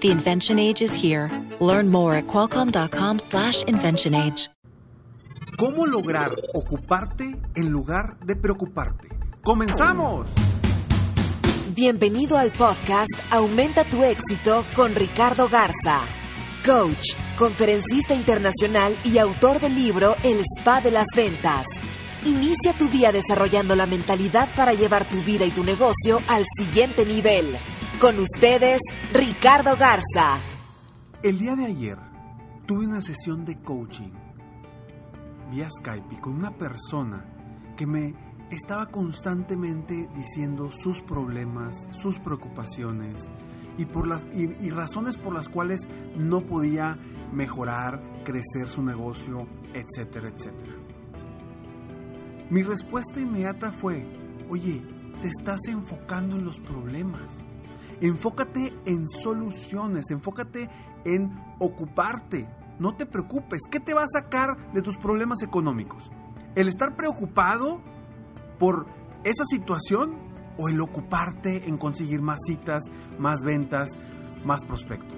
The invention age is here. Learn more at qualcomm.com/slash invention age. ¿Cómo lograr ocuparte en lugar de preocuparte? ¡Comenzamos! Bienvenido al podcast Aumenta tu éxito con Ricardo Garza, coach, conferencista internacional y autor del libro El Spa de las Ventas. Inicia tu día desarrollando la mentalidad para llevar tu vida y tu negocio al siguiente nivel. Con ustedes, Ricardo Garza. El día de ayer tuve una sesión de coaching vía Skype con una persona que me estaba constantemente diciendo sus problemas, sus preocupaciones y, por las, y, razones por las cuales no podía mejorar, crecer su negocio, etcétera, etcétera. Mi respuesta inmediata fue, oye, te estás enfocando en los problemas. Enfócate en soluciones, enfócate en ocuparte. No te preocupes. ¿Qué te va a sacar de tus problemas económicos? ¿El estar preocupado por esa situación o el ocuparte en conseguir más citas, más ventas, más prospectos?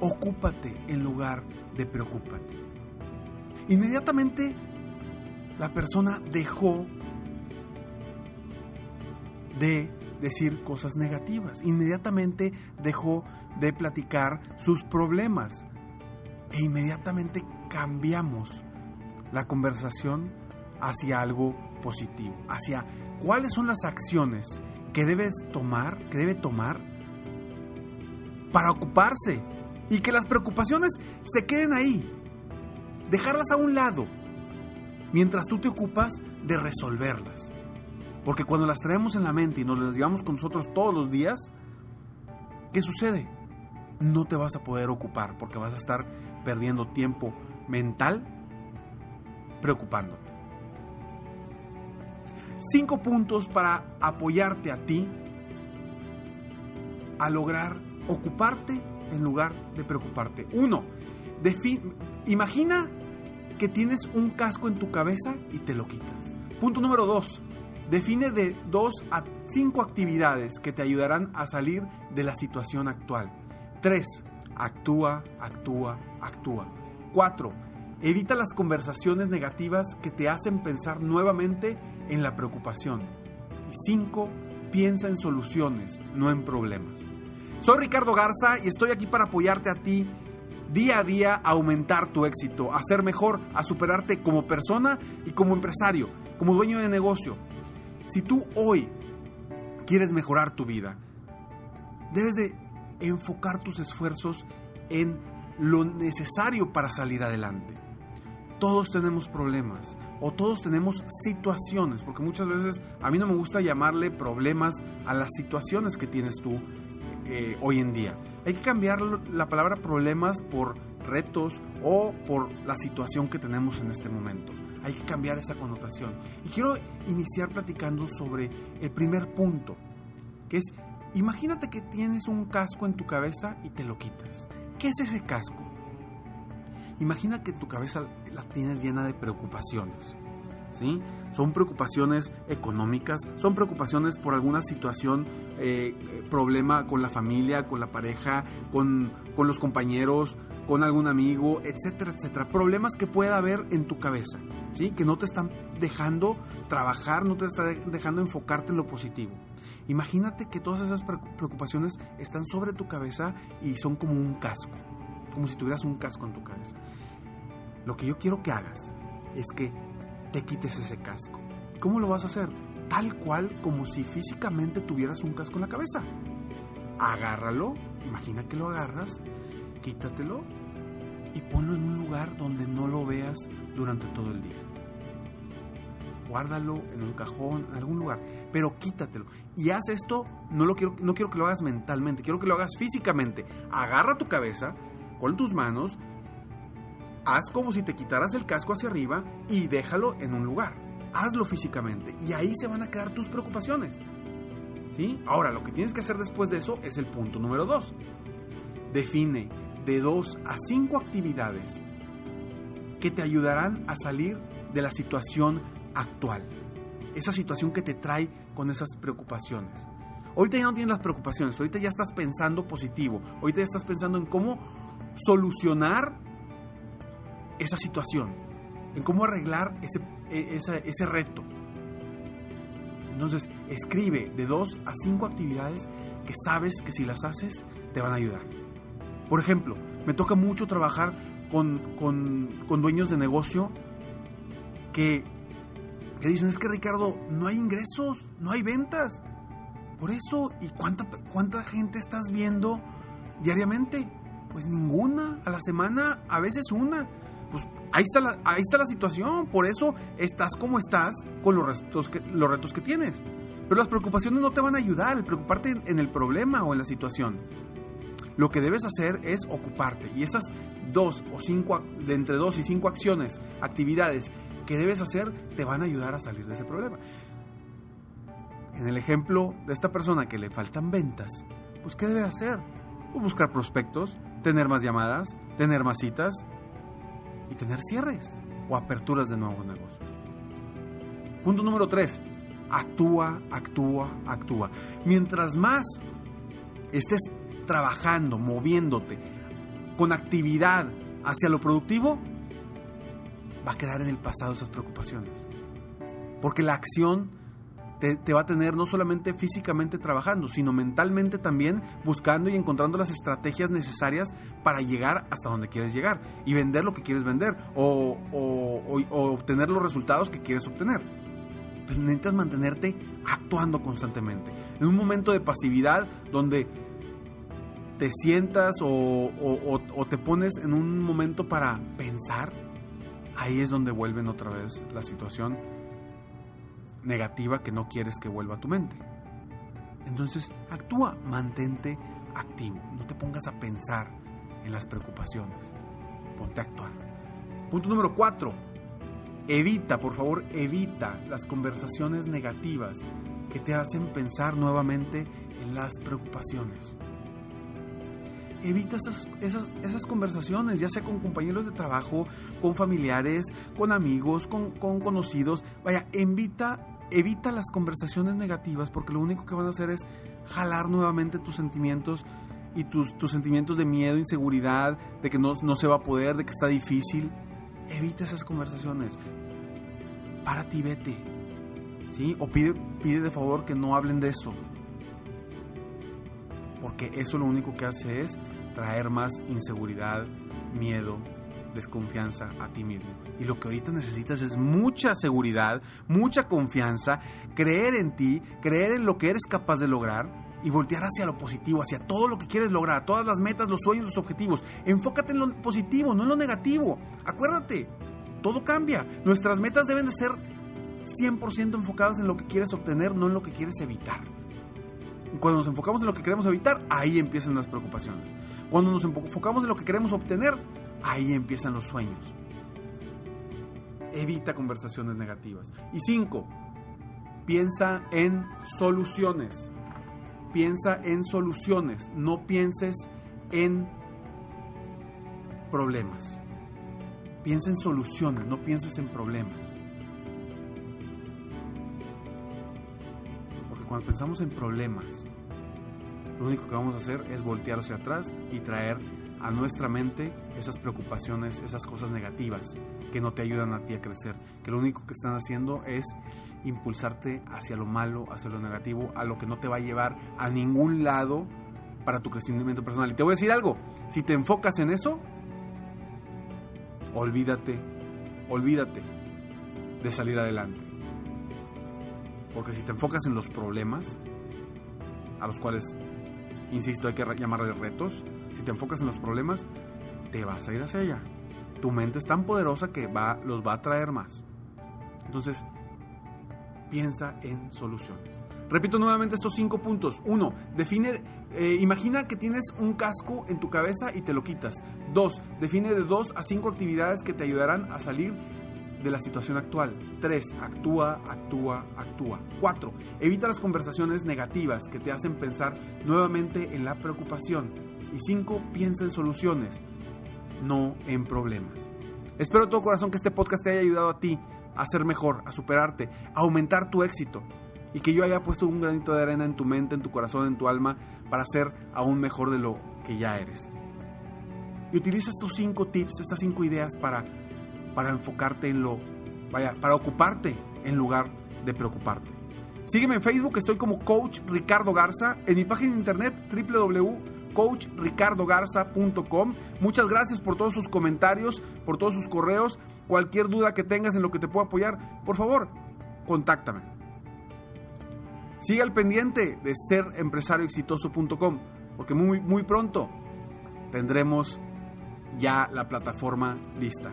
Ocúpate en lugar de preocúpate. Inmediatamente la persona dejó de decir cosas negativas. Inmediatamente dejó de platicar sus problemas. E inmediatamente cambiamos la conversación hacia algo positivo, hacia cuáles son las acciones que debes tomar, que debe tomar para ocuparse y que las preocupaciones se queden ahí. Dejarlas a un lado mientras tú te ocupas de resolverlas. Porque cuando las traemos en la mente y nos las llevamos con nosotros todos los días, ¿qué sucede? No te vas a poder ocupar porque vas a estar perdiendo tiempo mental preocupándote. Cinco puntos para apoyarte a ti a lograr ocuparte en lugar de preocuparte. Uno, imagina que tienes un casco en tu cabeza y te lo quitas. Punto número dos, define de dos a cinco actividades que te ayudarán a salir de la situación actual. Tres, actúa, actúa, actúa. Cuatro, evita las conversaciones negativas que te hacen pensar nuevamente en la preocupación. Y cinco, piensa en soluciones, no en problemas. Soy Ricardo Garza y estoy aquí para apoyarte a ti día a día a aumentar tu éxito, a ser mejor, a superarte como persona y como empresario, como dueño de negocio. Si tú hoy quieres mejorar tu vida, debes de enfocar tus esfuerzos en lo necesario para salir adelante. Todos tenemos problemas o todos tenemos situaciones, porque muchas veces a mí no me gusta llamarle problemas a las situaciones que tienes tú eh, hoy en día. Hay que cambiar la palabra problemas por retos o por la situación que tenemos en este momento. Hay que cambiar esa connotación. Y quiero iniciar platicando sobre el primer punto, que es, imagínate que tienes un casco en tu cabeza y te lo quitas. ¿Qué es ese casco? Imagina que tu cabeza la tienes llena de preocupaciones. ¿Sí? Son preocupaciones económicas, son preocupaciones por alguna situación, eh, problema con la familia, con la pareja, con, con los compañeros, con algún amigo, etcétera, etcétera. Problemas que pueda haber en tu cabeza, Que no te están dejando trabajar, no te están dejando enfocarte en lo positivo. Imagínate que todas esas preocupaciones están sobre tu cabeza y son como un casco, como si tuvieras un casco en tu cabeza. Lo que yo quiero que hagas es que te quites ese casco. ¿Cómo lo vas a hacer? Tal cual como si físicamente tuvieras un casco en la cabeza. Agárralo, imagina que lo agarras, quítatelo y ponlo en un lugar donde no lo veas durante todo el día. Guárdalo en un cajón, en algún lugar, pero quítatelo. Y haz esto, no, lo quiero, no quiero que lo hagas mentalmente, quiero que lo hagas físicamente. Agarra tu cabeza con tus manos, haz como si te quitaras el casco hacia arriba y déjalo en un lugar. Hazlo físicamente y ahí se van a quedar tus preocupaciones. ¿Sí? Ahora, lo que tienes que hacer después de eso es el punto número 2. Define de 2 a 5 actividades que te ayudarán a salir de la situación actual. Esa situación que te trae con esas preocupaciones. Ahorita ya no tienes las preocupaciones, ahorita ya estás pensando positivo, ahorita ya estás pensando en cómo solucionar esa situación, en cómo arreglar ese, e, ese, reto. Entonces, escribe de dos a cinco actividades que sabes que si las haces te van a ayudar. Por ejemplo, me toca mucho trabajar con, con, dueños de negocio que, que dicen, es que Ricardo, no hay ingresos, no hay ventas. Por eso, ¿y cuánta, cuánta gente estás viendo diariamente? Pues ninguna, a la semana, a veces una. Pues ahí está la, ahí está la situación, por eso estás como estás con los retos que, los retos que tienes. Pero las preocupaciones no te van a ayudar, el preocuparte en, el problema o en la situación. Lo que debes hacer es ocuparte y esas dos o cinco, de entre dos y cinco acciones, actividades que debes hacer, te van a ayudar a salir de ese problema. En el ejemplo de esta persona que le faltan ventas, pues ¿qué debe hacer? Pues buscar prospectos, tener más llamadas, tener más citas y tener cierres o aperturas de nuevos negocios. Punto número 3. Actúa, actúa, actúa. Mientras más estés trabajando, moviéndote, con actividad hacia lo productivo, va a quedar en el pasado esas preocupaciones. Porque la acción te, va a tener no solamente físicamente trabajando, sino mentalmente también buscando y encontrando las estrategias necesarias para llegar hasta donde quieres llegar y vender lo que quieres vender o, obtener los resultados que quieres obtener. Pero necesitas mantenerte actuando constantemente. En un momento de pasividad donde te sientas o, te pones en un momento para pensar, ahí es donde vuelven otra vez la situación negativa que no quieres que vuelva a tu mente. Entonces, actúa, mantente activo, no te pongas a pensar en las preocupaciones, ponte a actuar. Punto número cuatro, evita, por favor, evita las conversaciones negativas que te hacen pensar nuevamente en las preocupaciones. Evita esas, esas, esas, conversaciones, ya sea con compañeros de trabajo, con familiares, con amigos, con, con conocidos. Vaya, evita evita las conversaciones negativas porque lo único que van a hacer es jalar nuevamente tus sentimientos y tus, tus sentimientos de miedo, inseguridad, de que no, no, se va a poder, de que está difícil. Evita esas conversaciones. Para ti, vete. ¿Sí? O pide, pide de favor que no hablen de eso. Porque eso lo único que hace es traer más inseguridad, miedo, desconfianza a ti mismo. Y lo que ahorita necesitas es mucha seguridad, mucha confianza, creer en ti, creer en lo que eres capaz de lograr y voltear hacia lo positivo, hacia todo lo que quieres lograr, todas las metas, los sueños, los objetivos. Enfócate en lo positivo, no en lo negativo. Acuérdate, todo cambia. Nuestras metas deben de ser 100% enfocadas en lo que quieres obtener, no en lo que quieres evitar. Cuando nos enfocamos en lo que queremos evitar, ahí empiezan las preocupaciones. Cuando nos enfocamos en lo que queremos obtener, ahí empiezan los sueños. Evita conversaciones negativas. Y cinco, piensa en soluciones. Piensa en soluciones, no pienses en problemas. Piensa en soluciones, no pienses en problemas. Cuando pensamos en problemas, lo único que vamos a hacer es voltear hacia atrás y traer a nuestra mente esas preocupaciones, esas cosas negativas que no te ayudan a ti a crecer, que lo único que están haciendo es impulsarte hacia lo malo, hacia lo negativo, a lo que no te va a llevar a ningún lado para tu crecimiento personal. Y te voy a decir algo, si te enfocas en eso, olvídate, olvídate de salir adelante. Porque si te enfocas en los problemas, a los cuales, insisto, hay que llamarles retos, si te enfocas en los problemas, te vas a ir hacia allá. Tu mente es tan poderosa que va, los va a traer más. Entonces, piensa en soluciones. Repito nuevamente estos cinco puntos. Uno, define, eh, imagina que tienes un casco en tu cabeza y te lo quitas. Dos, define de dos a cinco actividades que te ayudarán a salir de la situación actual. 3. Actúa, actúa, actúa. 4. Evita las conversaciones negativas que te hacen pensar nuevamente en la preocupación. Y 5. Piensa en soluciones, no en problemas. Espero de todo corazón que este podcast te haya ayudado a ti a ser mejor, a superarte, a aumentar tu éxito. Y que yo haya puesto un granito de arena en tu mente, en tu corazón, en tu alma, para ser aún mejor de lo que ya eres. Y utiliza estos cinco tips, estas cinco ideas para para enfocarte en lo, vaya, para ocuparte en lugar de preocuparte. Sígueme en Facebook, estoy como Coach Ricardo Garza, en mi página de internet www.coachricardogarza.com. Muchas gracias por todos sus comentarios, por todos sus correos. Cualquier duda que tengas en lo que te pueda apoyar, por favor, contáctame. Sigue al pendiente de serempresarioexitoso.com, porque muy, muy pronto tendremos ya la plataforma lista.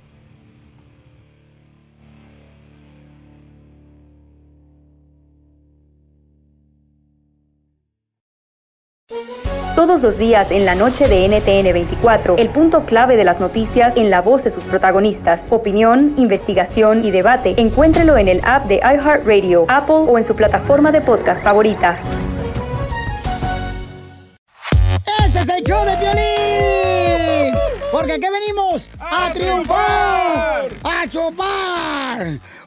Todos los días en la noche de NTN 24, el punto clave de las noticias en la voz de sus protagonistas. Opinión, investigación y debate. Encuéntrelo en el app de iHeartRadio, Apple o en su plataforma de podcast favorita. Este es el show de violín. Porque aquí venimos a, triunfar, a chupar.